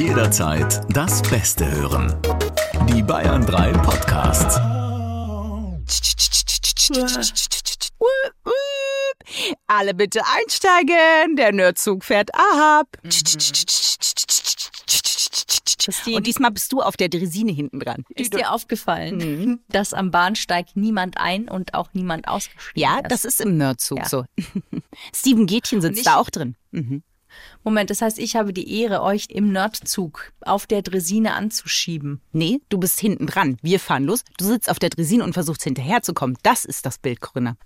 Jederzeit das Beste hören. Die Bayern 3 Podcasts. Alle bitte einsteigen, der Nerdzug fährt ab. Christine, Und diesmal bist du auf der Dresine hinten dran. ist dir aufgefallen, dass am Bahnsteig niemand ein und auch niemand ausgestiegen Ja, ist? das ist im Nerdzug Ja. so. Steven Gätchen sitzt ich- da auch drin. Mhm. Moment, das heißt, ich habe die Ehre, euch im Nerdzug auf der Dresine anzuschieben. Nee, du bist hinten dran. Wir fahren los. Du sitzt auf der Dresine und versuchst hinterherzukommen. Das ist das Bild, Corinna.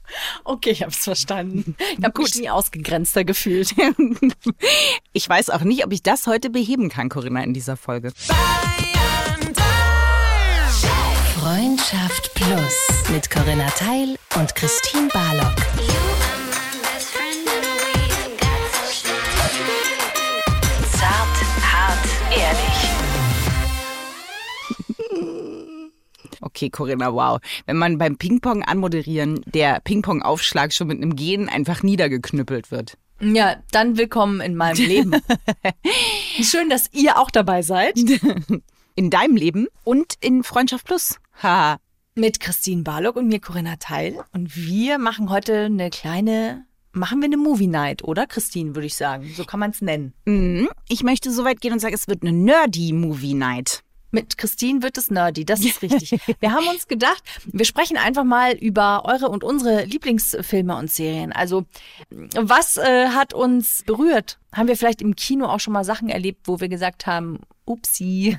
Okay, ich hab's verstanden. Ich habe mich nie ausgegrenzter gefühlt. Ich weiß auch nicht, ob ich das heute beheben kann, Corinna, in dieser Folge. Freundschaft Plus mit Corinna Teil und Christine Barlock. Okay, Corinna, wow. Wenn man beim Ping-Pong anmoderieren der Ping-Pong-Aufschlag schon mit einem Gehen einfach niedergeknüppelt wird. Ja, dann willkommen in meinem Leben. Schön, dass ihr auch dabei seid. In deinem Leben und in Freundschaft Plus. Haha. Mit Christine Barlock und mir Corinna Teil. Und wir machen heute eine kleine, machen wir eine Movie Night, oder Christine, würde ich sagen. So kann man es nennen. Mhm. Ich möchte so weit gehen und sagen, es wird eine Nerdy-Movie-Night. Mit Christine wird es nerdy, das ist richtig. Wir haben uns gedacht, wir sprechen einfach mal über eure und unsere Lieblingsfilme und Serien. Also, was äh, hat uns berührt? Haben wir vielleicht im Kino auch schon mal Sachen erlebt, wo wir gesagt haben, upsi.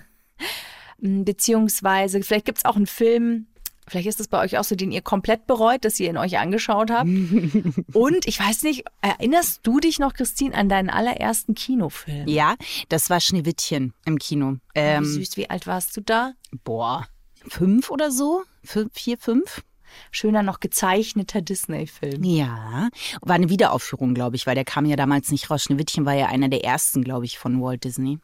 Beziehungsweise, vielleicht gibt's auch einen Film, vielleicht ist es bei euch auch so, den ihr komplett bereut, dass ihr ihn euch angeschaut habt. und ich weiß nicht, erinnerst du dich noch, Christine, an deinen allerersten Kinofilm? Ja, das war Schneewittchen im Kino. Wie Ähm, süß, wie alt warst du da? boah, fünf oder so? Fünf, vier, fünf? schöner noch gezeichneter Disney-Film. Ja, war eine Wiederaufführung, glaube ich, weil der kam ja damals nicht raus. Schneewittchen war ja einer der ersten, glaube ich, von Walt Disney.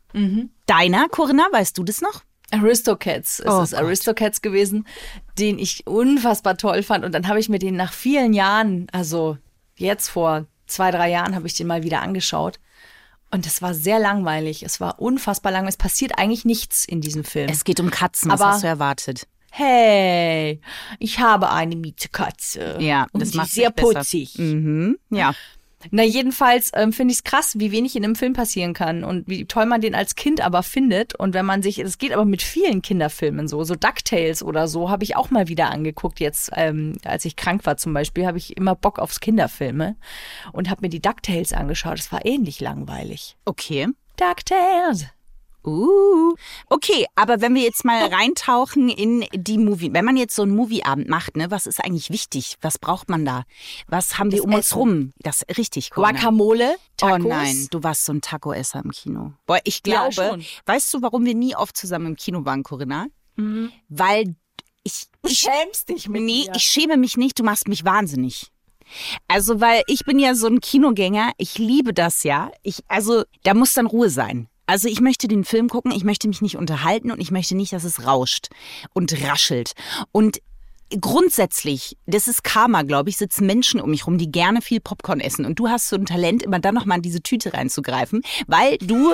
Deiner, Corinna, weißt du das noch? Aristocats. Es Oh ist Gott. Aristocats gewesen, den ich unfassbar toll fand. Und dann habe ich mir den nach vielen Jahren, also jetzt vor zwei, drei Jahren, habe ich den mal wieder angeschaut. Und es war sehr langweilig. Es war unfassbar langweilig. Es passiert eigentlich nichts in diesem Film. Es geht um Katzen, was Aber- hast du erwartet? hey, ich habe eine Mietekatze. Ja, und das die macht ist sehr putzig. Mhm, ja. Na, jedenfalls ähm, finde ich es krass, wie wenig in einem Film passieren kann und wie toll man den als Kind aber findet. Und wenn man sich, es geht aber mit vielen Kinderfilmen so, so DuckTales oder so, habe ich auch mal wieder angeguckt. Jetzt, ähm, als ich krank war zum Beispiel, habe ich immer Bock aufs Kinderfilme und habe mir die DuckTales angeschaut. Es war ähnlich langweilig. Okay. DuckTales. Uh. Okay, aber wenn wir jetzt mal reintauchen in die Movie, wenn man jetzt so einen Movieabend macht, ne, was ist eigentlich wichtig? Was braucht man da? Was haben wir Das um uns Essen. rum? Das richtig, Corinna. Guacamole, Tacos. Oh nein, du warst so ein Taco-Esser im Kino. Boah, ich Ja, glaube, schon. weißt du, warum wir nie oft zusammen im Kino waren, Corinna? Mhm. Weil ich, Du ich, schämst dich mit nee, mir. ich schäme mich nicht, du machst mich wahnsinnig. Also, weil ich bin ja so ein Kinogänger, ich liebe das ja. Ich, also, da muss dann Ruhe sein. Also ich möchte den Film gucken, ich möchte mich nicht unterhalten und ich möchte nicht, dass es rauscht und raschelt. Und grundsätzlich, das ist Karma, glaube ich, sitzen Menschen um mich rum, die gerne viel Popcorn essen. Und du hast so ein Talent, immer dann nochmal in diese Tüte reinzugreifen, weil du,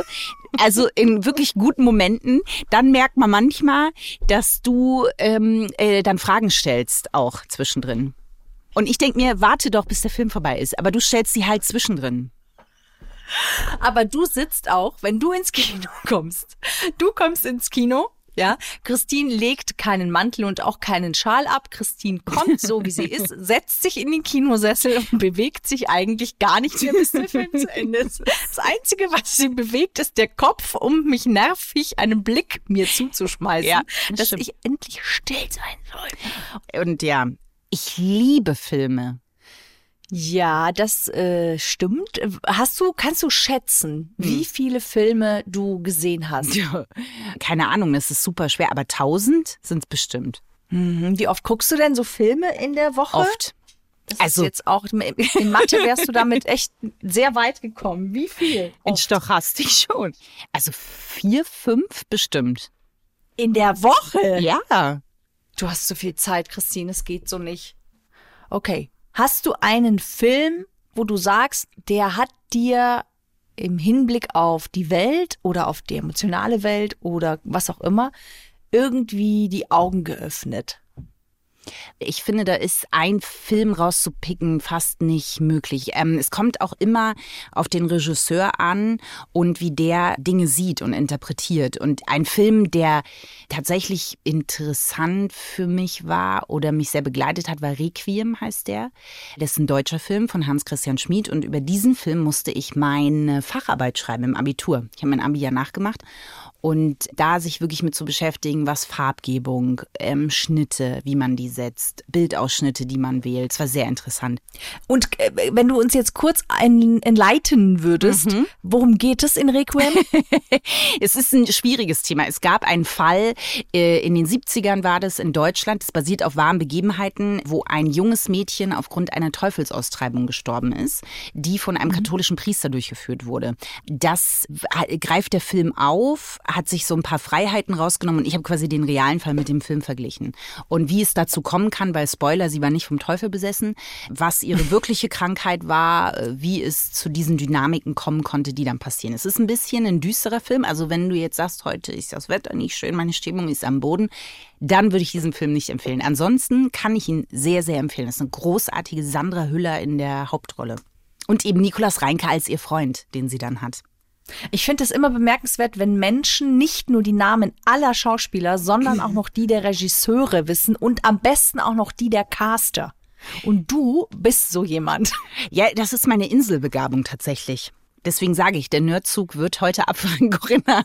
also in wirklich guten Momenten, dann merkt man manchmal, dass du ähm, äh, dann Fragen stellst, auch zwischendrin. Und ich denke mir, warte doch, bis der Film vorbei ist. Aber du stellst sie halt zwischendrin. Aber du sitzt auch, wenn du ins Kino kommst. Du kommst ins Kino. Ja, Christine legt keinen Mantel und auch keinen Schal ab. Christine kommt so, wie sie ist, setzt sich in den Kinosessel und bewegt sich eigentlich gar nicht mehr, bis der Film zu Ende ist. Das Einzige, was sie bewegt, ist der Kopf, um mich nervig einen Blick mir zuzuschmeißen, Ja, das dass stimmt. ich endlich still sein soll. Und ja, ich liebe Filme. Ja, das äh, stimmt. Hast du, kannst du schätzen, wie viele Filme du gesehen hast? Ja. Keine Ahnung, das ist super schwer, aber tausend sind es bestimmt. Mhm. Wie oft guckst du denn so Filme in der Woche? Oft. Das Also- jetzt auch in Mathe wärst du damit echt sehr weit gekommen. Wie viel? In Stochastik schon. Also vier, fünf bestimmt. In der Woche? Ja. Du hast so viel Zeit, Christine, es geht so nicht. Okay. Hast du einen Film, wo du sagst, der hat dir im Hinblick auf die Welt oder auf die emotionale Welt oder was auch immer irgendwie die Augen geöffnet? Ich finde, da ist ein Film rauszupicken fast nicht möglich. Ähm, es kommt auch immer auf den Regisseur an und wie der Dinge sieht und interpretiert. Und ein Film, der tatsächlich interessant für mich war oder mich sehr begleitet hat, war Requiem, heißt der. Das ist ein deutscher Film von Hans-Christian Schmid und über diesen Film musste ich meine Facharbeit schreiben im Abitur. Ich habe mein Abi ja nachgemacht und da sich wirklich mit zu beschäftigen, was Farbgebung, ähm, Schnitte, wie man die setzt, Bildausschnitte, die man wählt, es war sehr interessant. Und äh, wenn du uns jetzt kurz ein, enleiten würdest, mhm. worum geht es in Requiem? es ist ein schwieriges Thema. Es gab einen Fall, äh, in den 70ern war das in Deutschland, das basiert auf wahren Begebenheiten, wo ein junges Mädchen aufgrund einer Teufelsaustreibung gestorben ist, die von einem mhm. katholischen Priester durchgeführt wurde. Das greift der Film auf, hat sich so ein paar Freiheiten rausgenommen und ich habe quasi den realen Fall mit dem Film verglichen. Und wie es dazu kommen kann, weil Spoiler, sie war nicht vom Teufel besessen, was ihre wirkliche Krankheit war, äh, wie es zu diesen Dynamiken kommen konnte, die dann passieren. Es ist ein bisschen ein düsterer Film. Also wenn du jetzt sagst, heute ist das Wetter nicht schön, meine Stimmung ist am Boden, dann würde ich diesen Film nicht empfehlen. Ansonsten kann ich ihn sehr, sehr empfehlen. Das ist eine großartige Sandra Hüller in der Hauptrolle. Und eben Nikolaus Reinke als ihr Freund, den sie dann hat. Ich finde es immer bemerkenswert, wenn Menschen nicht nur die Namen aller Schauspieler, sondern auch noch die der Regisseure wissen und am besten auch noch die der Caster. Und du bist so jemand. Ja, das ist meine Inselbegabung tatsächlich. Deswegen sage ich, der Nerdzug wird heute abfahren, Corinna.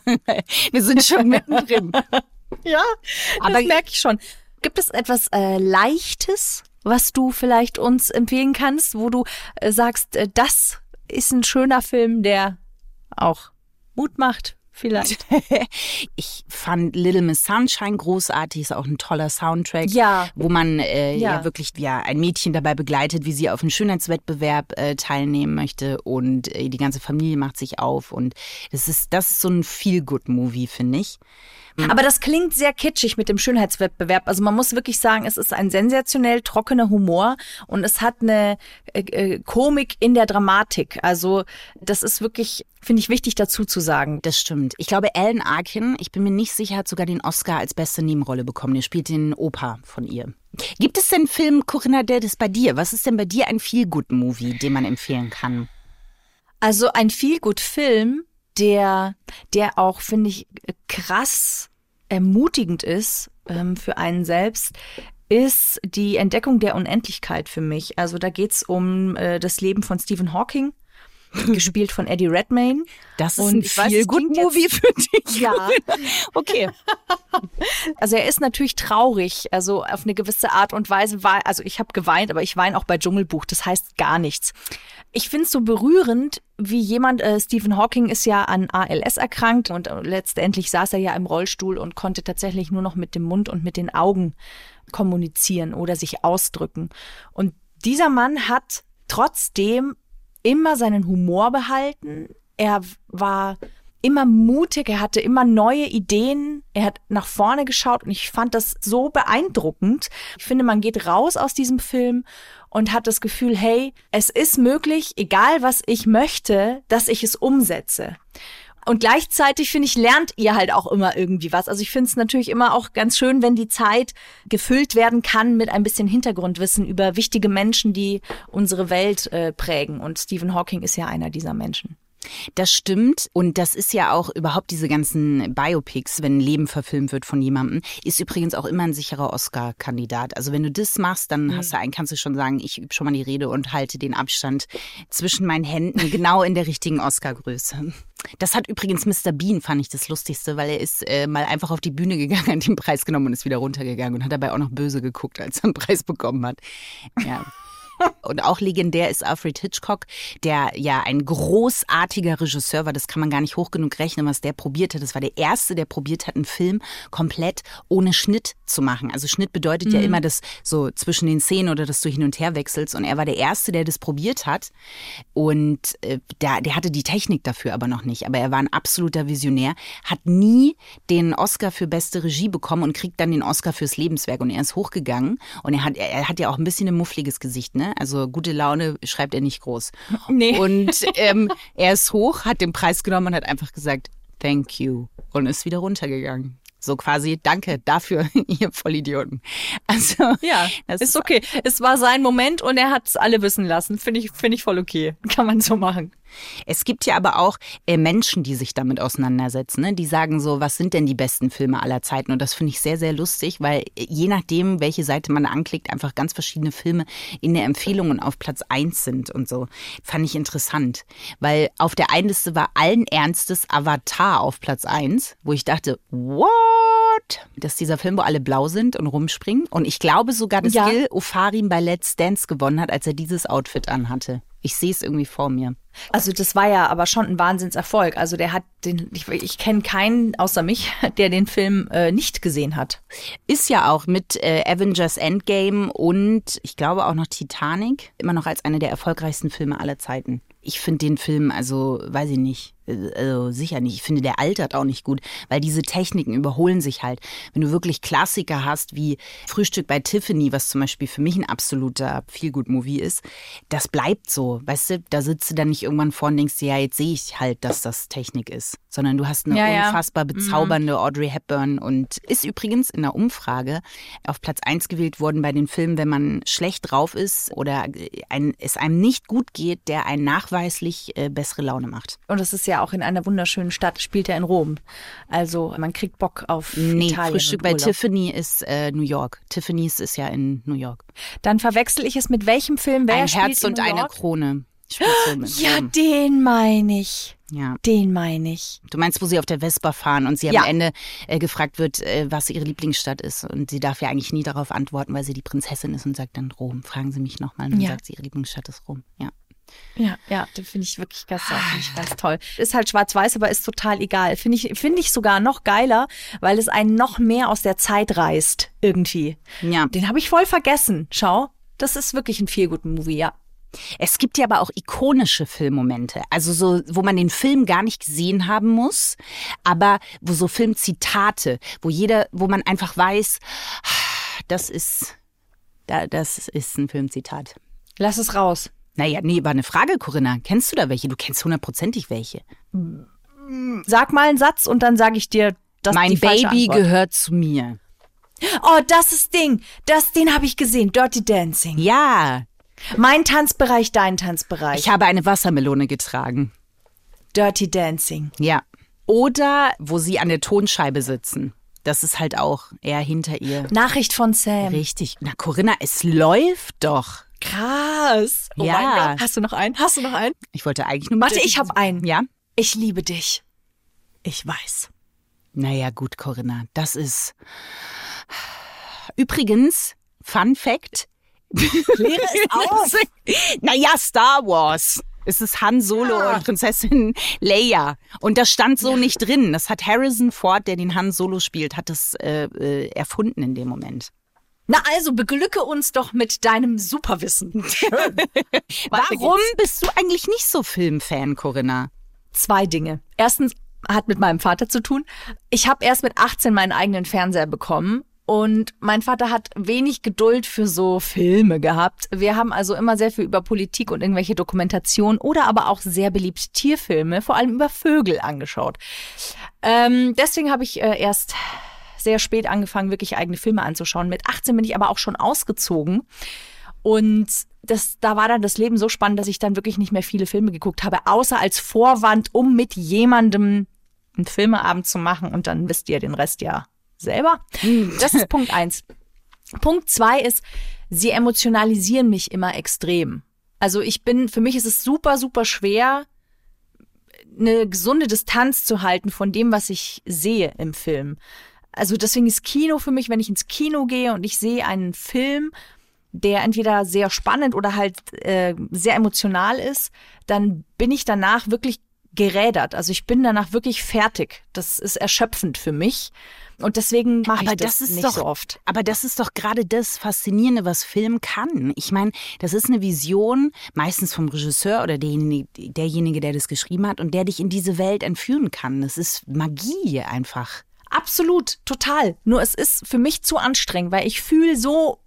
Wir sind schon mittendrin. ja, aber das merke ich schon. Gibt es etwas äh, Leichtes, was du vielleicht uns empfehlen kannst, wo du äh, sagst, äh, das ist ein schöner Film, der auch Mut macht, vielleicht. ich fand Little Miss Sunshine großartig, ist auch ein toller Soundtrack, ja. wo man äh, ja. ja. wirklich ja ein Mädchen dabei begleitet, wie sie auf einen Schönheitswettbewerb äh, teilnehmen möchte und äh, die ganze Familie macht sich auf und das ist das ist so ein Feel Good Movie finde ich. Mhm. Aber das klingt sehr kitschig mit dem Schönheitswettbewerb. Also man muss wirklich sagen, es ist ein sensationell trockener Humor und es hat eine äh, äh, Komik in der Dramatik. Also das ist wirklich, finde ich, wichtig dazu zu sagen. Das stimmt. Ich glaube, Alan Arkin, ich bin mir nicht sicher, hat sogar den Oscar als beste Nebenrolle bekommen. Der spielt den Opa von ihr. Gibt es denn Film, Corinna, der das bei dir? Was ist denn bei dir ein Feel-Good-Movie, den man empfehlen kann? Also ein Feel-Good-Film, der, der auch, finde ich, krass ermutigend ist ähm, für einen selbst, ist die Entdeckung der Unendlichkeit für mich. Also da geht's um äh, das Leben von Stephen Hawking. gespielt von Eddie Redmayne. Das ist und ein viel gut Movie für dich. Ja. okay. Also er ist natürlich traurig, also auf eine gewisse Art und Weise war, also ich habe geweint, aber ich weine auch bei Dschungelbuch, das heißt gar nichts. Ich finde es so berührend, wie jemand, äh, Stephen Hawking ist ja an ALS erkrankt und äh, letztendlich saß er ja im Rollstuhl und konnte tatsächlich nur noch mit dem Mund und mit den Augen kommunizieren oder sich ausdrücken. Und dieser Mann hat trotzdem immer seinen Humor behalten. Er war immer mutig, er hatte immer neue Ideen, er hat nach vorne geschaut und ich fand das so beeindruckend. Ich finde, man geht raus aus diesem Film und hat das Gefühl, hey, es ist möglich, egal was ich möchte, dass ich es umsetze. Und gleichzeitig, finde ich, lernt ihr halt auch immer irgendwie was. Also ich finde es natürlich immer auch ganz schön, wenn die Zeit gefüllt werden kann mit ein bisschen Hintergrundwissen über wichtige Menschen, die unsere Welt äh, prägen. Und Stephen Hawking ist ja einer dieser Menschen. Das stimmt. Und das ist ja auch überhaupt diese ganzen Biopics, wenn ein Leben verfilmt wird von jemandem, ist übrigens auch immer ein sicherer Oscar-Kandidat. Also wenn du das machst, dann mhm. hast du einen, kannst du schon sagen, ich übe schon mal die Rede und halte den Abstand zwischen meinen Händen genau in der richtigen Oscar-Größe. Das hat übrigens Mr. Bean, fand ich das Lustigste, weil er ist äh, mal einfach auf die Bühne gegangen, hat den Preis genommen und ist wieder runtergegangen und hat dabei auch noch böse geguckt, als er einen Preis bekommen hat. Ja. Und auch legendär ist Alfred Hitchcock, der ja ein großartiger Regisseur war. Das kann man gar nicht hoch genug rechnen, was der probiert hat. Das war der erste, der probiert hat, einen Film komplett ohne Schnitt zu machen. Also Schnitt bedeutet ja immer das so zwischen den Szenen oder dass du hin und her wechselst. Und er war der Erste, der das probiert hat. Und äh, der, der hatte die Technik dafür aber noch nicht. Aber er war ein absoluter Visionär, hat nie den Oscar für beste Regie bekommen und kriegt dann den Oscar fürs Lebenswerk. Und er ist hochgegangen. Und er hat, er hat ja auch ein bisschen ein muffliges Gesicht, ne? Also gute Laune schreibt er nicht groß. Nee. Und ähm, er ist hoch, hat den Preis genommen und hat einfach gesagt, thank you. Und ist wieder runtergegangen. So quasi, danke dafür, ihr Vollidioten. Also, Ja, ist okay. Es war sein Moment und er hat es alle wissen lassen. Finde ich, finde ich voll okay. Kann man so machen. Es gibt ja aber auch äh, Menschen, die sich damit auseinandersetzen. Ne? Die sagen so, was sind denn die besten Filme aller Zeiten? Und das finde ich sehr, sehr lustig, weil äh, je nachdem, welche Seite man anklickt, einfach ganz verschiedene Filme in der Empfehlung und auf Platz eins sind und so. Fand ich interessant. Weil auf der einen Liste war allen Ernstes Avatar auf Platz eins, wo ich dachte, what? Dass dieser Film, wo alle blau sind und rumspringen. Und ich glaube sogar, dass Ja. Gil Ofarim bei Let's Dance gewonnen hat, als er dieses Outfit anhatte. Ich sehe es irgendwie vor mir. Also das war ja aber schon ein Wahnsinnserfolg. Also der hat den, ich, ich kenne keinen außer mich, der den Film äh, nicht gesehen hat. Ist ja auch mit äh, Avengers Endgame und ich glaube auch noch Titanic immer noch als einer der erfolgreichsten Filme aller Zeiten. Ich finde den Film, also weiß ich nicht, also sicher nicht. Ich finde, der altert auch nicht gut, weil diese Techniken überholen sich halt. Wenn du wirklich Klassiker hast wie Frühstück bei Tiffany, was zum Beispiel für mich ein absoluter Feelgood-Movie ist, das bleibt so. Weißt du, da sitzt du dann nicht irgendwann vor und denkst ja, jetzt sehe ich halt, dass das Technik ist. Sondern du hast eine Ja, ja. unfassbar bezaubernde Audrey Hepburn und ist übrigens in der Umfrage auf Platz 1 gewählt worden bei den Filmen, wenn man schlecht drauf ist oder ein, es einem nicht gut geht, der einen nachweislich äh, bessere Laune macht. Und das ist ja auch in einer wunderschönen Stadt, spielt er in Rom. Also man kriegt Bock auf Nee, Italien Frühstück bei. Tiffany ist äh, New York. Tiffany's ist ja in New York. Dann verwechsel ich es mit welchem Film? Wer ein Herz und eine? Krone. Ja, Rom. den meine ich. ja. Den meine ich. Du meinst, wo sie auf der Vespa fahren und sie Ja. am Ende äh, gefragt wird, äh, was ihre Lieblingsstadt ist. Und sie darf ja eigentlich nie darauf antworten, weil sie die Prinzessin ist und sagt dann Rom. Fragen Sie mich nochmal. Und dann Ja. sagt sie, ihre Lieblingsstadt ist Rom. Ja. Ja, ja, den finde ich wirklich ganz, finde ich ganz toll. Ist halt schwarz-weiß, aber ist total egal. Finde ich, finde ich sogar noch geiler, weil es einen noch mehr aus der Zeit reißt, irgendwie. Ja. Den habe ich voll vergessen. Schau, das ist wirklich ein viel guten Movie, ja. Es gibt ja aber auch ikonische Filmmomente, also so, wo man den Film gar nicht gesehen haben muss, aber wo so Filmzitate, wo jeder, wo man einfach weiß, das ist, da, das ist ein Filmzitat. Lass es raus. Naja, nee, war eine Frage, Corinna. Kennst du da welche? Du kennst hundertprozentig welche. Sag mal einen Satz und dann sage ich dir, dass mein die falsche Baby Antwort. gehört zu mir. Oh, das ist Ding. Das, den habe ich gesehen. Dirty Dancing. Ja, Mein Tanzbereich, dein Tanzbereich. ich habe eine Wassermelone getragen. Dirty Dancing. Ja. Oder wo sie an der Tonscheibe sitzen. Das ist halt auch eher hinter ihr. Nachricht von Sam. Richtig. Na, Corinna, es läuft doch. Krass. Oh Ja. mein Gott. Hast du noch einen? Hast du noch einen? Ich wollte eigentlich nur. Warte, ich habe einen. Ja? Ich liebe dich. Ich weiß. Naja, gut, Corinna. Das ist. Übrigens, Fun Fact. Kläre es auf. naja, Star Wars. Es ist Han Solo Ah. und Prinzessin Leia. Und das stand so nicht drin. Das hat Harrison Ford, der den Han Solo spielt, hat das äh, äh, erfunden in dem Moment. Na also, beglücke uns doch mit deinem Superwissen. Schön. Warum bist du eigentlich nicht so Filmfan, Corinna? Zwei Dinge. Erstens hat mit meinem Vater zu tun. Ich habe erst mit 18 meinen eigenen Fernseher bekommen. Und mein Vater hat wenig Geduld für so Filme gehabt. Wir haben also immer sehr viel über Politik und irgendwelche Dokumentationen oder aber auch sehr beliebt Tierfilme, vor allem über Vögel angeschaut. Ähm, deswegen habe ich äh, erst sehr spät angefangen, wirklich eigene Filme anzuschauen. Mit 18 bin ich aber auch schon ausgezogen. Und das, da war dann das Leben so spannend, dass ich dann wirklich nicht mehr viele Filme geguckt habe, außer als Vorwand, um mit jemandem einen Filmeabend zu machen. Und dann wisst ihr den Rest ja selber. Das ist Punkt eins. Punkt zwei ist, sie emotionalisieren mich immer extrem. Also ich bin, für mich ist es super, super schwer, eine gesunde Distanz zu halten von dem, was ich sehe im Film. Also deswegen ist Kino für mich, wenn ich ins Kino gehe und ich sehe einen Film, der entweder sehr spannend oder halt äh, sehr emotional ist, dann bin ich danach wirklich gerädert. Also ich bin danach wirklich fertig. Das ist erschöpfend für mich. Und deswegen mache ich das, das ist nicht doch- so oft. Aber das ist doch gerade das Faszinierende, was Film kann. Ich meine, das ist eine Vision, meistens vom Regisseur oder derjenige, derjenige, der das geschrieben hat und der dich in diese Welt entführen kann. Das ist Magie einfach. Absolut, total. Nur es ist für mich zu anstrengend, weil ich fühle so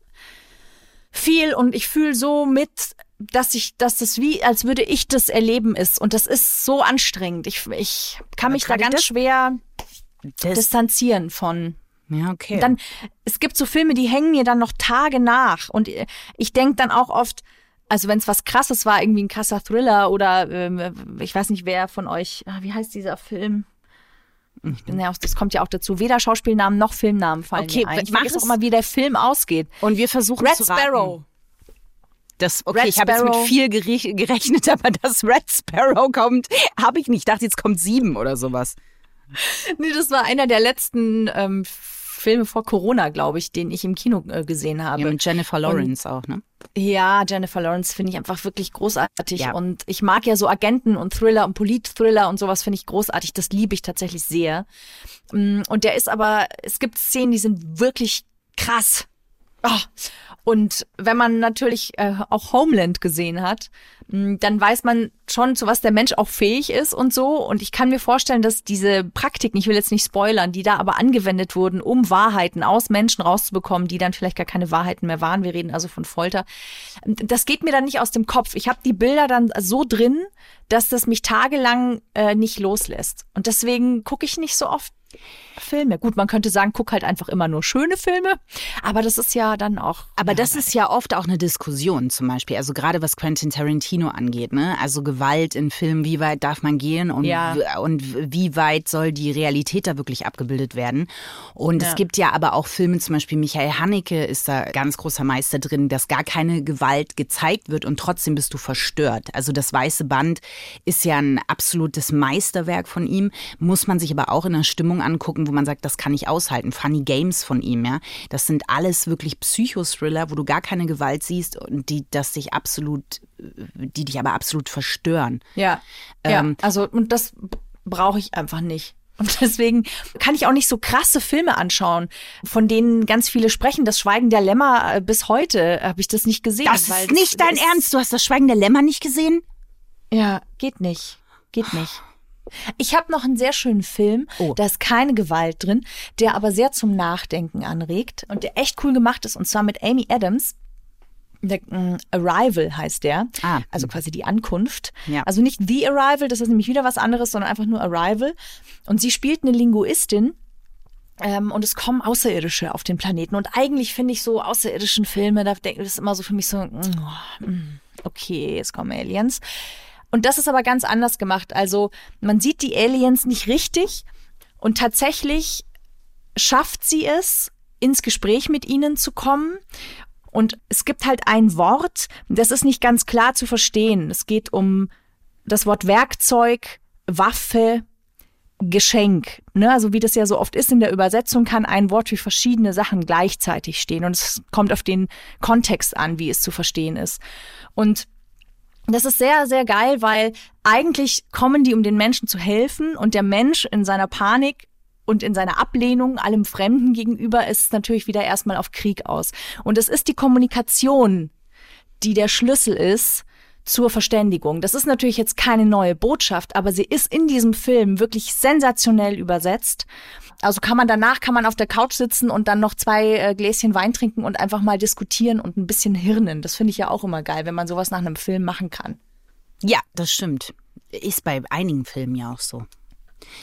viel und ich fühle so mit, dass ich, dass das wie, als würde ich das erleben ist. Und das ist so anstrengend. Ich, ich kann mich da gerade ganz schwer distanzieren von. ja, okay. Dann, es gibt so Filme, die hängen mir dann noch Tage nach. Und ich denke dann auch oft, also wenn es was krasses war, irgendwie ein krasser Thriller oder ähm, ich weiß nicht, wer von euch, ah, wie heißt dieser Film? Ich bin ja auch, das kommt ja auch dazu. Weder Schauspielnamen noch Filmnamen fallen Okay, mir ein. Ich es- auch immer, wie der Film ausgeht. und wir versuchen Red zu raten. Sparrow. Das, okay, Red ich habe jetzt mit viel gere- gerechnet, aber dass Red Sparrow kommt, habe ich nicht. Ich dachte, jetzt kommt sieben oder sowas. Nee, das war einer der letzten ähm, Filme vor Corona, glaube ich, den ich im Kino äh, gesehen habe. Ja, mit Jennifer Lawrence auch, ne? Ja, Jennifer Lawrence finde ich einfach wirklich großartig. Ja. Und ich mag ja so Agenten und Thriller und Polit-Thriller und sowas finde ich großartig. Das liebe ich tatsächlich sehr. Mm, Und der ist aber, es gibt Szenen, die sind wirklich krass. Oh. Und wenn man natürlich äh, auch Homeland gesehen hat, mh, dann weiß man schon, zu was der Mensch auch fähig ist und so. Und ich kann mir vorstellen, dass diese Praktiken, ich will jetzt nicht spoilern, die da aber angewendet wurden, um Wahrheiten aus Menschen rauszubekommen, die dann vielleicht gar keine Wahrheiten mehr waren. Wir reden also von Folter. Das geht mir dann nicht aus dem Kopf. Ich habe die Bilder dann so drin, dass das mich tagelang äh, nicht loslässt. Und deswegen gucke ich nicht so oft Filme. Gut, man könnte sagen, guck halt einfach immer nur schöne Filme, aber das ist ja dann auch. Aber das ist ja oft auch eine Diskussion zum Beispiel. Also gerade was Quentin Tarantino angeht, ne? Also Gewalt in Filmen, wie weit darf man gehen und, Ja. und wie weit soll die Realität da wirklich abgebildet werden? Und Ja. es gibt ja aber auch Filme, zum Beispiel Michael Haneke ist da ganz großer Meister drin, dass gar keine Gewalt gezeigt wird und trotzdem bist du verstört. Also das Weiße Band ist ja ein absolutes Meisterwerk von ihm, muss man sich aber auch in einer Stimmung angucken, wo man sagt, das kann ich aushalten. Funny Games von ihm, ja. Das sind alles wirklich Psychothriller, wo du gar keine Gewalt siehst und die das dich absolut, die dich aber absolut verstören. Ja, ja. Ähm, Also, und das brauche ich einfach nicht. Und deswegen kann ich auch nicht so krasse Filme anschauen, von denen ganz viele sprechen. Das Schweigen der Lämmer äh, bis heute habe ich das nicht gesehen. Das ist nicht dein Ernst. Du hast das Schweigen der Lämmer nicht gesehen? Ja, geht nicht. Geht nicht. Ich habe noch einen sehr schönen Film, Oh. da ist keine Gewalt drin, der aber sehr zum Nachdenken anregt und der echt cool gemacht ist. Und zwar mit Amy Adams. Der, mm, Arrival heißt der. Ah. Also quasi die Ankunft. Ja. Also nicht The Arrival, das ist nämlich wieder was anderes, sondern einfach nur Arrival. Und sie spielt eine Linguistin. Ähm, und es kommen Außerirdische auf den Planeten. Und eigentlich finde ich so außerirdischen Filme, da denke das ist immer so für mich so, mm, mm, okay, jetzt kommen Aliens. Und das ist aber ganz anders gemacht. Also man sieht die Aliens nicht richtig und tatsächlich schafft sie es, ins Gespräch mit ihnen zu kommen. Und es gibt halt ein Wort, das ist nicht ganz klar zu verstehen. Es geht um das Wort Werkzeug, Waffe, Geschenk. Ne? Also wie das ja so oft ist in der Übersetzung, kann ein Wort für verschiedene Sachen gleichzeitig stehen. Und es kommt auf den Kontext an, wie es zu verstehen ist. Und das ist sehr, sehr geil, weil eigentlich kommen die, um den Menschen zu helfen und der Mensch in seiner Panik und in seiner Ablehnung allem Fremden gegenüber ist natürlich wieder erstmal auf Krieg aus. Und es ist die Kommunikation, die der Schlüssel ist zur Verständigung. Das ist natürlich jetzt keine neue Botschaft, aber sie ist in diesem Film wirklich sensationell übersetzt. Also kann man danach, kann man auf der Couch sitzen und dann noch zwei äh, Gläschen Wein trinken und einfach mal diskutieren und ein bisschen hirnen. Das finde ich ja auch immer geil, wenn man sowas nach einem Film machen kann. Ja, das stimmt. Ist bei einigen Filmen ja auch so.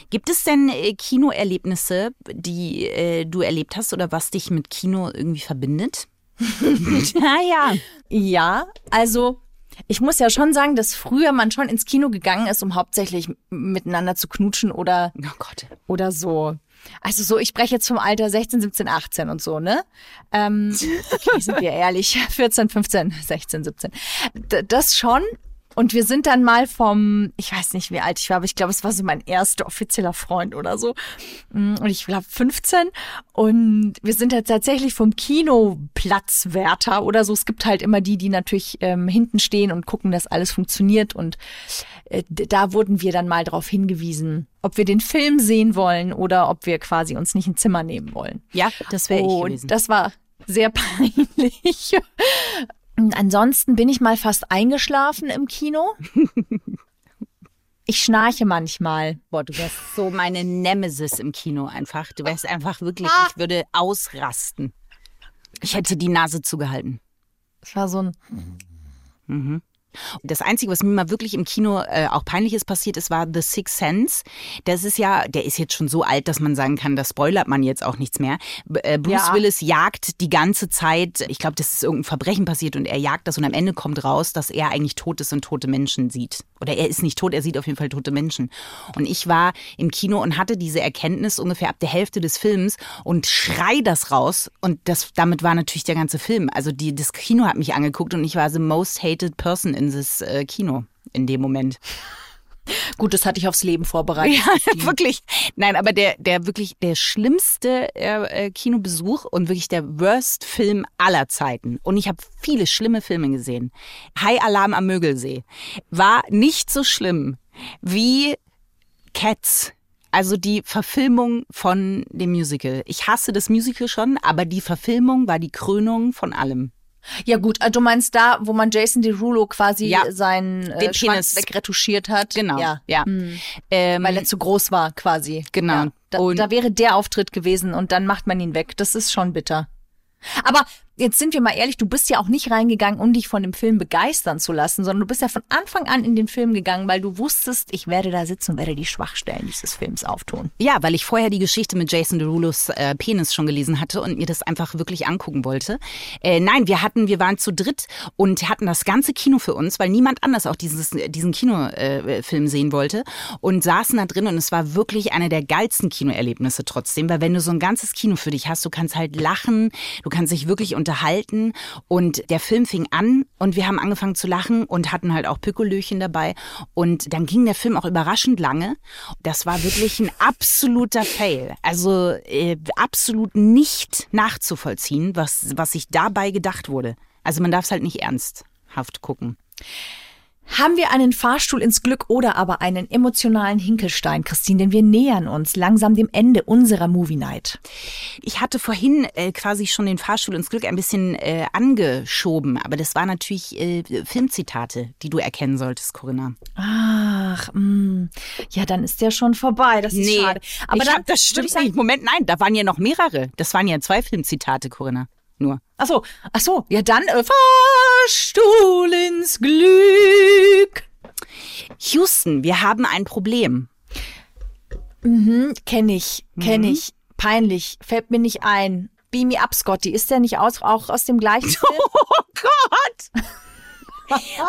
Gibt es denn äh, Kinoerlebnisse, die äh, du erlebt hast oder was dich mit Kino irgendwie verbindet? ja, ja. Ja, also ich muss ja schon sagen, dass früher man schon ins Kino gegangen ist, um hauptsächlich miteinander zu knutschen oder Oh Gott. oder so. Also so, ich spreche jetzt vom Alter 16, 17, 18 und so, ne? Ähm, okay, sind wir ehrlich. 14, 15, 16, 17. D das schon. Und wir sind dann mal vom, ich weiß nicht, wie alt ich war, aber ich glaube, es war so mein erster offizieller Freund oder so. Mm, Und ich glaube 15. Und wir sind jetzt tatsächlich vom Kinoplatzwärter oder so. Es gibt halt immer die, die natürlich ähm, hinten stehen und gucken, dass alles funktioniert. Und äh, da wurden wir dann mal darauf hingewiesen, ob wir den Film sehen wollen oder ob wir quasi uns nicht ein Zimmer nehmen wollen. Ja, das wäre ich Und gewesen. das war sehr peinlich. Ansonsten bin ich mal fast eingeschlafen im Kino. Ich schnarche manchmal. Boah, du wärst so meine Nemesis im Kino einfach. Du wärst einfach wirklich, Ah. ich würde ausrasten. Ich hätte die Nase zugehalten. Es war so ein. Das Einzige, was mir mal wirklich im Kino äh, auch peinliches passiert ist, war The Sixth Sense. Das ist ja, der ist jetzt schon so alt, dass man sagen kann, da spoilert man jetzt auch nichts mehr. B äh, Bruce Ja. Willis jagt die ganze Zeit, ich glaube, das ist irgendein Verbrechen passiert und er jagt das und am Ende kommt raus, dass er eigentlich tot ist und tote Menschen sieht. Oder er ist nicht tot, er sieht auf jeden Fall tote Menschen. Und ich war im Kino und hatte diese Erkenntnis ungefähr ab der Hälfte des Films und schrei das raus. Und das, damit war natürlich der ganze Film. Also die, das Kino hat mich angeguckt und ich war the most hated person in this äh, Kino in dem Moment. Gut, das hatte ich aufs Leben vorbereitet. Ja, wirklich. Nein, aber der, der wirklich der schlimmste äh, äh, Kinobesuch und wirklich der worst Film aller Zeiten. Und ich habe viele schlimme Filme gesehen. High Alarm am Mögelsee war nicht so schlimm wie Cats. Also die Verfilmung von dem Musical. Ich hasse das Musical schon, aber die Verfilmung war die Krönung von allem. Ja gut, also du meinst da, wo man Jason Derulo quasi Ja. seinen äh, Den Schwanz wegretuschiert hat. Genau. Ja. ja. Ähm, Weil er zu groß war, quasi. Genau. Ja. Da, Und- da wäre der Auftritt gewesen und dann macht man ihn weg. Das ist schon bitter. Aber jetzt sind wir mal ehrlich, du bist ja auch nicht reingegangen, um dich von dem Film begeistern zu lassen, sondern du bist ja von Anfang an in den Film gegangen, weil du wusstest, ich werde da sitzen und werde die Schwachstellen dieses Films auftun. Ja, weil ich vorher die Geschichte mit Jason Derulos äh, Penis schon gelesen hatte und mir das einfach wirklich angucken wollte. Äh, nein, wir hatten, wir waren zu dritt und hatten das ganze Kino für uns, weil niemand anders auch dieses, diesen Kinofilm äh, sehen wollte und saßen da drin und es war wirklich einer der geilsten Kinoerlebnisse trotzdem, weil wenn du so ein ganzes Kino für dich hast, du kannst halt lachen, du kannst dich wirklich unterhalten und der Film fing an und wir haben angefangen zu lachen und hatten halt auch Piccolöchen dabei und dann ging der Film auch überraschend lange. Das war wirklich ein absoluter Fail. Also äh, absolut nicht nachzuvollziehen, was, was sich dabei gedacht wurde. Also man darf es halt nicht ernsthaft gucken. Haben wir einen Fahrstuhl ins Glück oder aber einen emotionalen Hinkelstein, Christine? Denn wir nähern uns langsam dem Ende unserer Movie Night. Ich hatte vorhin äh, quasi schon den Fahrstuhl ins Glück ein bisschen äh, angeschoben, aber das waren natürlich äh, Filmzitate, die du erkennen solltest, Corinna. Ach, mh. ja, dann ist der schon vorbei. Das ist schade. Aber ich dann hab, das stimmt sagen, nicht. Moment, nein, da waren ja noch mehrere. Das waren ja zwei Filmzitate, Corinna. Nur. Ach so, ach so, ja dann äh, Fahrstuhl ins Glück. Houston, wir haben ein Problem. Mhm, kenn ich, kenn Mhm. ich. Peinlich, fällt mir nicht ein. Beam me up, Scotty. Ist der nicht aus, auch aus dem gleichen Film? Oh Gott!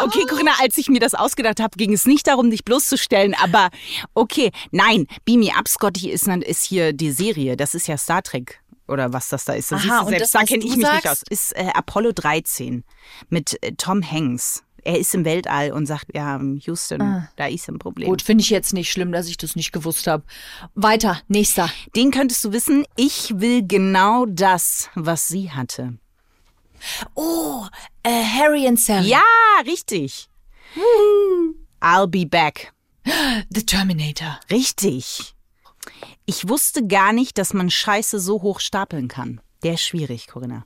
Okay, Corinna, als ich mir das ausgedacht habe, ging es nicht darum, dich bloßzustellen, aber okay, nein, Beam Me Up, Scotty, ist, ist hier die Serie, das ist ja Star Trek oder was das da ist. Das Aha, siehst du selbst, das, da kenne ich mich nicht sagst? aus. Ist äh, Apollo 13 mit äh, Tom Hanks. Er ist im Weltall und sagt, ja, Houston, da ist ein Problem. Gut, finde ich jetzt nicht schlimm, dass ich das nicht gewusst habe. Weiter, nächster. Den könntest du wissen, ich will genau das, was sie hatte. Oh, äh, Harry and Sally. Ja, richtig. I'll be back. The Terminator. Richtig. Ich wusste gar nicht, dass man Scheiße so hoch stapeln kann. Der ist schwierig, Corinna.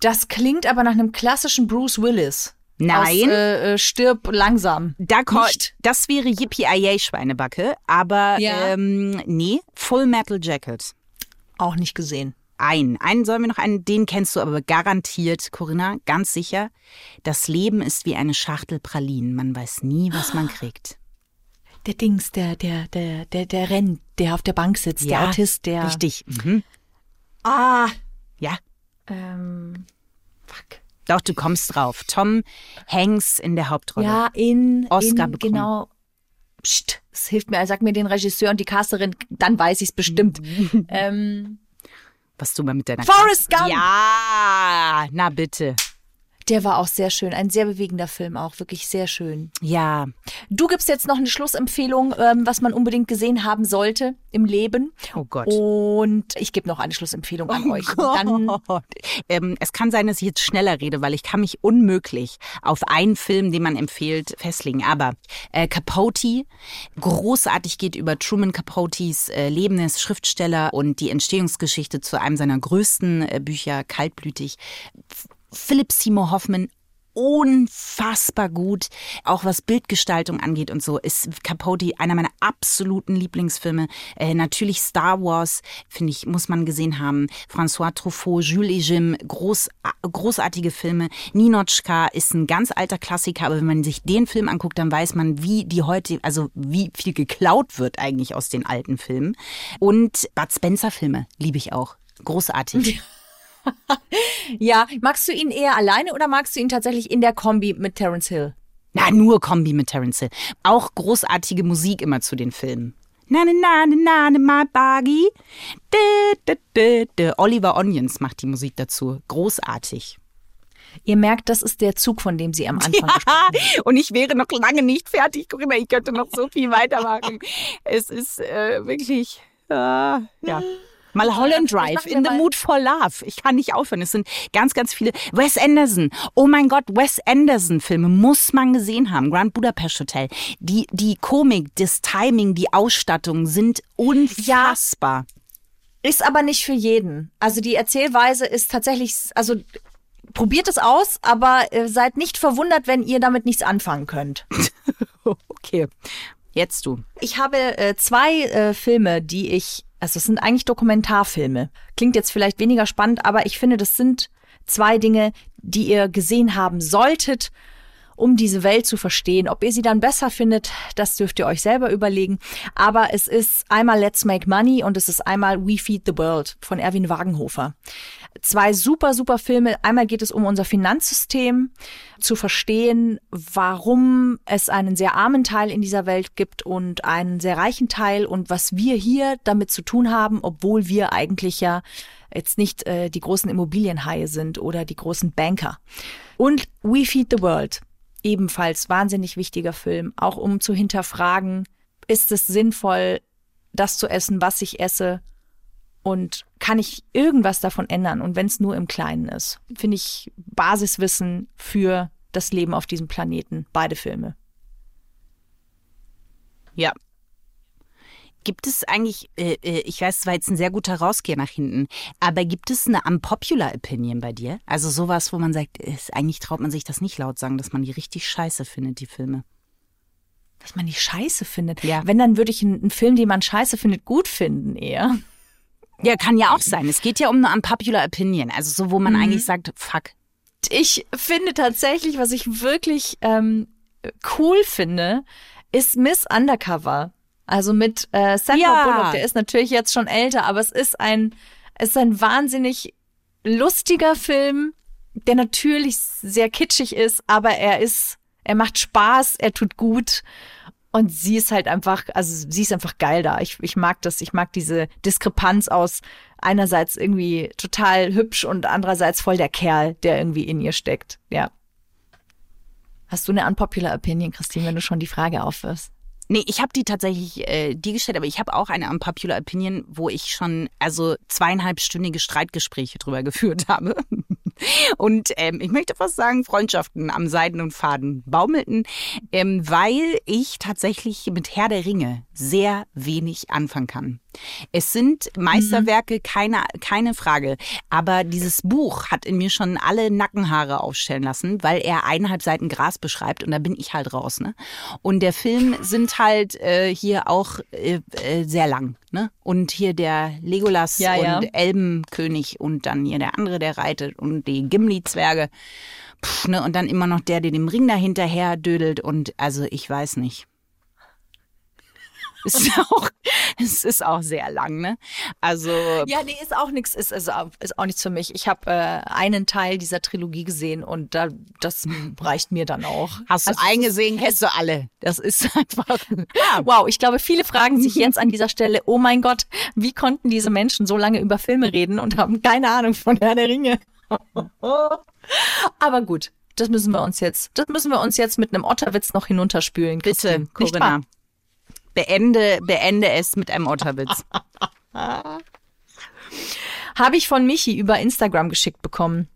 Das klingt aber nach einem klassischen Bruce Willis. Nein. Aus, äh, äh, stirb langsam. Da ko- Nicht? das wäre Yippie Schweinebacke, aber Ja. ähm, nee, Full Metal Jacket. Auch nicht gesehen. Ein, einen sollen wir noch einen, den kennst du aber garantiert, Corinna, ganz sicher. Das Leben ist wie eine Schachtel Pralinen. Man weiß nie, was man kriegt. Der Dings, der, der, der, der, der rennt, der auf der Bank sitzt, der Autist, der. Richtig. Mhm. Ah. Ja, Ähm, fuck. doch, du kommst drauf. Tom Hanks in der Hauptrolle. Ja, in. Oscar in, bekommen. Genau. Psst, es hilft mir. Sag mir den Regisseur und die Casterin, dann weiß ich's bestimmt. ähm, Was du mal mit deiner Forrest Gump. Ja, na bitte. Der war auch sehr schön. Ein sehr bewegender Film auch. Wirklich sehr schön. Ja, Du gibst jetzt noch eine Schlussempfehlung, ähm, was man unbedingt gesehen haben sollte im Leben. oh Gott. Und ich gebe noch eine Schlussempfehlung an euch. Gott. Ähm, es kann sein, dass ich jetzt schneller rede, weil ich kann mich unmöglich auf einen Film, den man empfiehlt, festlegen. Aber äh, Capote, großartig geht über Truman Capotes äh, Leben des Schriftsteller und die Entstehungsgeschichte zu einem seiner größten äh, Bücher, Kaltblütig. Philipp Seymour Hoffman, unfassbar gut, auch was Bildgestaltung angeht und so, ist Capote einer meiner absoluten Lieblingsfilme. Äh, natürlich Star Wars, finde ich, muss man gesehen haben. François Truffaut, Jules et Jim, groß, großartige Filme. Ninotchka ist ein ganz alter Klassiker, aber wenn man sich den Film anguckt, dann weiß man, wie die heute, also wie viel geklaut wird eigentlich aus den alten Filmen. Und Bud Spencer Filme liebe ich auch. Großartig. ja, magst du ihn eher alleine oder magst du ihn tatsächlich in der Kombi mit Terence Hill? Na, nur Kombi mit Terence Hill. Auch großartige Musik immer zu den Filmen. Na, na, na, na, na, my buggy. Dä, dä, dä. Oliver Onions macht die Musik dazu. Großartig. Ihr merkt, das ist der Zug, von dem sie am Anfang gesprochen haben. Und ich wäre noch lange nicht fertig. Corinna, ich könnte noch so viel weitermachen. Es ist äh, wirklich, äh, ja. Mulholland Drive, In the Mood for Love. Ich kann nicht aufhören. Es sind ganz, ganz viele. Wes Anderson. Oh mein Gott, Wes Anderson-Filme muss man gesehen haben. Grand Budapest Hotel. Die, die Komik, das Timing, die Ausstattung sind unfassbar. Ist aber nicht für jeden. Also die Erzählweise ist tatsächlich, also probiert es aus, aber äh, seid nicht verwundert, wenn ihr damit nichts anfangen könnt. Okay. Jetzt du. Ich habe äh, zwei äh, Filme, die ich, also es sind eigentlich Dokumentarfilme. Klingt jetzt vielleicht weniger spannend, aber ich finde, das sind zwei Dinge, die ihr gesehen haben solltet, um diese Welt zu verstehen. Ob ihr sie dann besser findet, das dürft ihr euch selber überlegen. Aber es ist einmal Let's Make Money und es ist einmal We Feed the World von Erwin Wagenhofer. Zwei super, super Filme. Einmal geht es um unser Finanzsystem, zu verstehen, warum es einen sehr armen Teil in dieser Welt gibt und einen sehr reichen Teil und was wir hier damit zu tun haben, obwohl wir eigentlich ja jetzt nicht äh, die großen Immobilienhaie sind oder die großen Banker. Und We Feed the World, ebenfalls wahnsinnig wichtiger Film, auch um zu hinterfragen, ist es sinnvoll, das zu essen, was ich esse? Und kann ich irgendwas davon ändern? Und wenn es nur im Kleinen ist, finde ich Basiswissen für das Leben auf diesem Planeten. Beide Filme. Ja. Gibt es eigentlich, äh, äh, ich weiß, es war jetzt ein sehr guter Rausgeher nach hinten, aber gibt es eine unpopular Opinion bei dir? Also sowas, wo man sagt, ist, eigentlich traut man sich das nicht laut sagen, dass man die richtig scheiße findet, die Filme. Dass man die scheiße findet. Ja. Wenn, dann würde ich einen, Film, den man scheiße findet, gut finden eher. Ja, kann ja auch sein. Es geht ja um eine unpopular Opinion. Also so, wo man eigentlich sagt, fuck. Ich finde tatsächlich, was ich wirklich ähm, cool finde, ist Miss Undercover. Also mit äh, Sandra Ja. Bullock, der ist natürlich jetzt schon älter, aber es ist ein, es ist ein wahnsinnig lustiger Film, der natürlich sehr kitschig ist, aber er ist, er macht Spaß, er tut gut. Und sie ist halt einfach, also sie ist einfach geil da. Ich, ich mag das, ich mag diese Diskrepanz aus einerseits irgendwie total hübsch und andererseits voll der Kerl, der irgendwie in ihr steckt. Ja. Hast du eine unpopular Opinion, Christine, wenn du schon die Frage aufwirfst? Nee, ich habe die tatsächlich äh, die gestellt, aber ich habe auch eine unpopular Opinion, wo ich schon also zweieinhalbstündige Streitgespräche drüber geführt habe. Und ähm, ich möchte fast sagen, Freundschaften am Seiden und Faden baumelten, ähm, weil ich tatsächlich mit Herr der Ringe sehr wenig anfangen kann. Es sind Meisterwerke, keine, keine Frage. Aber dieses Buch hat in mir schon alle Nackenhaare aufstellen lassen, weil er eineinhalb Seiten Gras beschreibt und da bin ich halt raus. Ne? Und der Film sind halt äh, hier auch äh, äh, sehr lang. Ne? Und hier der Legolas Ja, und ja. Elbenkönig und dann hier der andere, der reitet und die Gimli-Zwerge. Ne? Und dann immer noch der, der dem Ring dahinterher dödelt und also ich weiß nicht. Es ist auch, es ist auch sehr lang, ne? Also Ja, nee, ist auch nichts, ist, ist, auch- ist auch nichts für mich. Ich habe äh, einen Teil dieser Trilogie gesehen und da, das reicht mir dann auch. hast du Also, es ist- eingesehen, kennst du alle. Das ist einfach. Wow, ich glaube, viele fragen sich jetzt an dieser Stelle, oh mein Gott, wie konnten diese Menschen so lange über Filme reden und haben keine Ahnung von Herr der Ringe? Aber gut, das müssen wir uns jetzt, das müssen wir uns jetzt mit einem Otterwitz noch hinunterspülen. Bitte, Corinna. Beende, beende es mit einem Otterwitz. Habe ich von Michi über Instagram geschickt bekommen.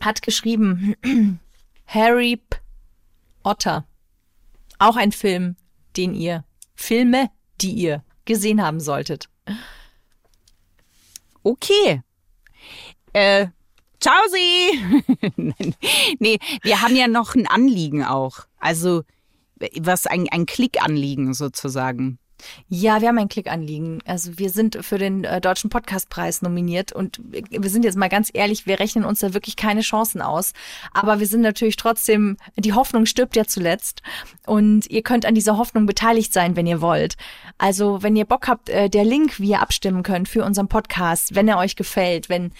Hat geschrieben, Harry P. Otter. Auch ein Film, den ihr, Filme, die ihr gesehen haben solltet. Okay. Äh, ciao Sie. nee, wir haben ja noch ein Anliegen auch. Also, was ein, ein Klickanliegen sozusagen. Ja, wir haben ein Klickanliegen. Also wir sind für den äh, Deutschen Podcastpreis nominiert und wir sind jetzt mal ganz ehrlich, wir rechnen uns da wirklich keine Chancen aus. Aber wir sind natürlich trotzdem, die Hoffnung stirbt ja zuletzt und ihr könnt an dieser Hoffnung beteiligt sein, wenn ihr wollt. Also wenn ihr Bock habt, äh, der Link, wie ihr abstimmen könnt für unseren Podcast, wenn er euch gefällt, wenn,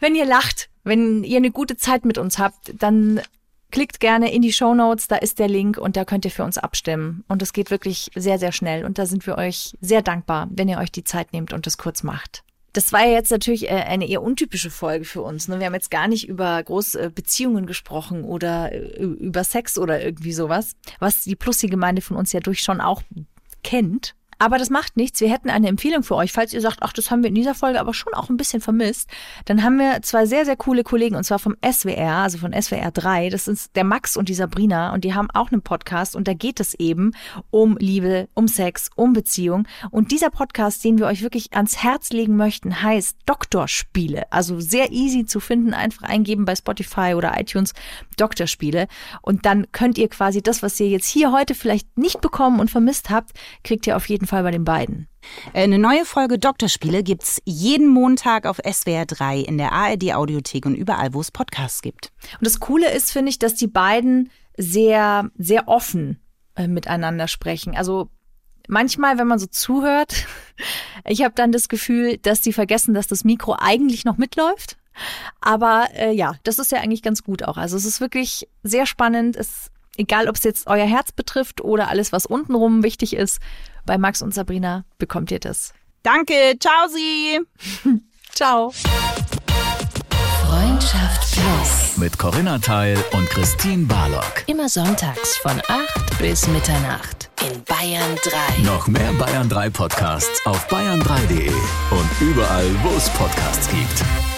wenn ihr lacht, wenn ihr eine gute Zeit mit uns habt, dann Klickt gerne in die Show Notes, da ist der Link und da könnt ihr für uns abstimmen. Und es geht wirklich sehr, sehr schnell. Und da sind wir euch sehr dankbar, wenn ihr euch die Zeit nehmt und das kurz macht. Das war ja jetzt natürlich äh, eine eher untypische Folge für uns. ne? Wir haben jetzt gar nicht über große Beziehungen gesprochen oder äh, über Sex oder irgendwie sowas, was die Plussi-Gemeinde von uns ja durch schon auch kennt. Aber das macht nichts. Wir hätten eine Empfehlung für euch. Falls ihr sagt, ach, das haben wir in dieser Folge aber schon auch ein bisschen vermisst, dann haben wir zwei sehr, sehr coole Kollegen und zwar vom SWR, also von SWR 3. Das sind der Max und die Sabrina und die haben auch einen Podcast und da geht es eben um Liebe, um Sex, um Beziehung. Und dieser Podcast, den wir euch wirklich ans Herz legen möchten, heißt Doktorspiele. Also sehr easy zu finden. Einfach eingeben bei Spotify oder iTunes Doktorspiele. Und dann könnt ihr quasi das, was ihr jetzt hier heute vielleicht nicht bekommen und vermisst habt, kriegt ihr auf jeden Fall bei den beiden. Äh, Eine neue Folge Doktorspiele gibt's jeden Montag auf SWR 3 in der ARD Audiothek und überall, wo es Podcasts gibt. Und das Coole ist, finde ich, dass die beiden sehr, sehr offen äh, miteinander sprechen. Also manchmal, wenn man so zuhört, ich habe dann das Gefühl, dass die vergessen, dass das Mikro eigentlich noch mitläuft. Aber äh, ja, das ist ja eigentlich ganz gut auch. Also es ist wirklich sehr spannend. Es, egal, ob es jetzt euer Herz betrifft oder alles, was untenrum wichtig ist, bei Max und Sabrina bekommt ihr das. Danke, ciao Sie. Ciao. Freundschaft Plus. Mit Corinna Teil und Christine Barlock. Immer sonntags von 8 bis Mitternacht in Bayern 3. Noch mehr Bayern 3 Podcasts auf bayern3.de und überall, wo es Podcasts gibt.